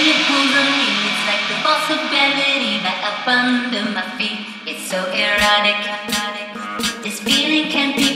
It pulls on me. It's like the force of gravity back up under my feet. It's so erotic. This feeling can't be.